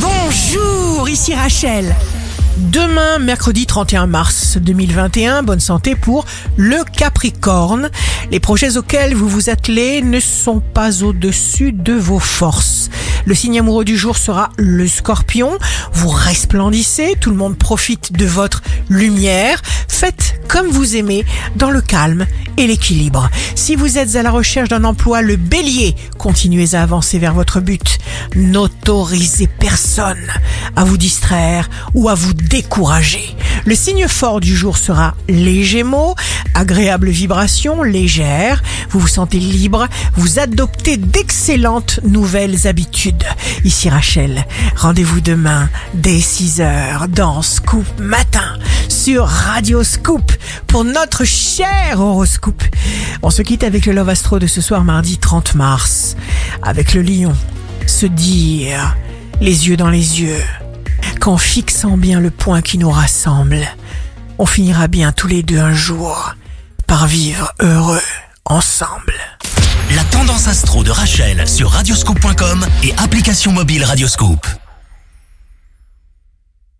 Bonjour, ici Rachel. Demain, mercredi 31 mars 2021, bonne santé pour le Capricorne. Les projets auxquels vous vous attelez ne sont pas au-dessus de vos forces. Le signe amoureux du jour sera le Scorpion. Vous resplendissez, tout le monde profite de votre lumière. Faites comme vous aimez, dans le calme et l'équilibre. Si vous êtes à la recherche d'un emploi, le bélier, continuez à avancer vers votre but. N'autorisez personne à vous distraire ou à vous décourager. Le signe fort du jour sera les Gémeaux, agréable vibration légère, vous vous sentez libre, vous adoptez d'excellentes nouvelles habitudes. Ici Rachel, rendez-vous demain dès 6h dans Scoop Matin sur Radio Scoop pour notre cher horoscope. On se quitte avec le Love Astro de ce soir mardi 30 mars avec le lion. Se dire les yeux dans les yeux qu'en fixant bien le point qui nous rassemble, on finira bien tous les deux un jour par vivre heureux ensemble. La tendance astro de Rachel sur radioscope.com et application mobile Radioscope.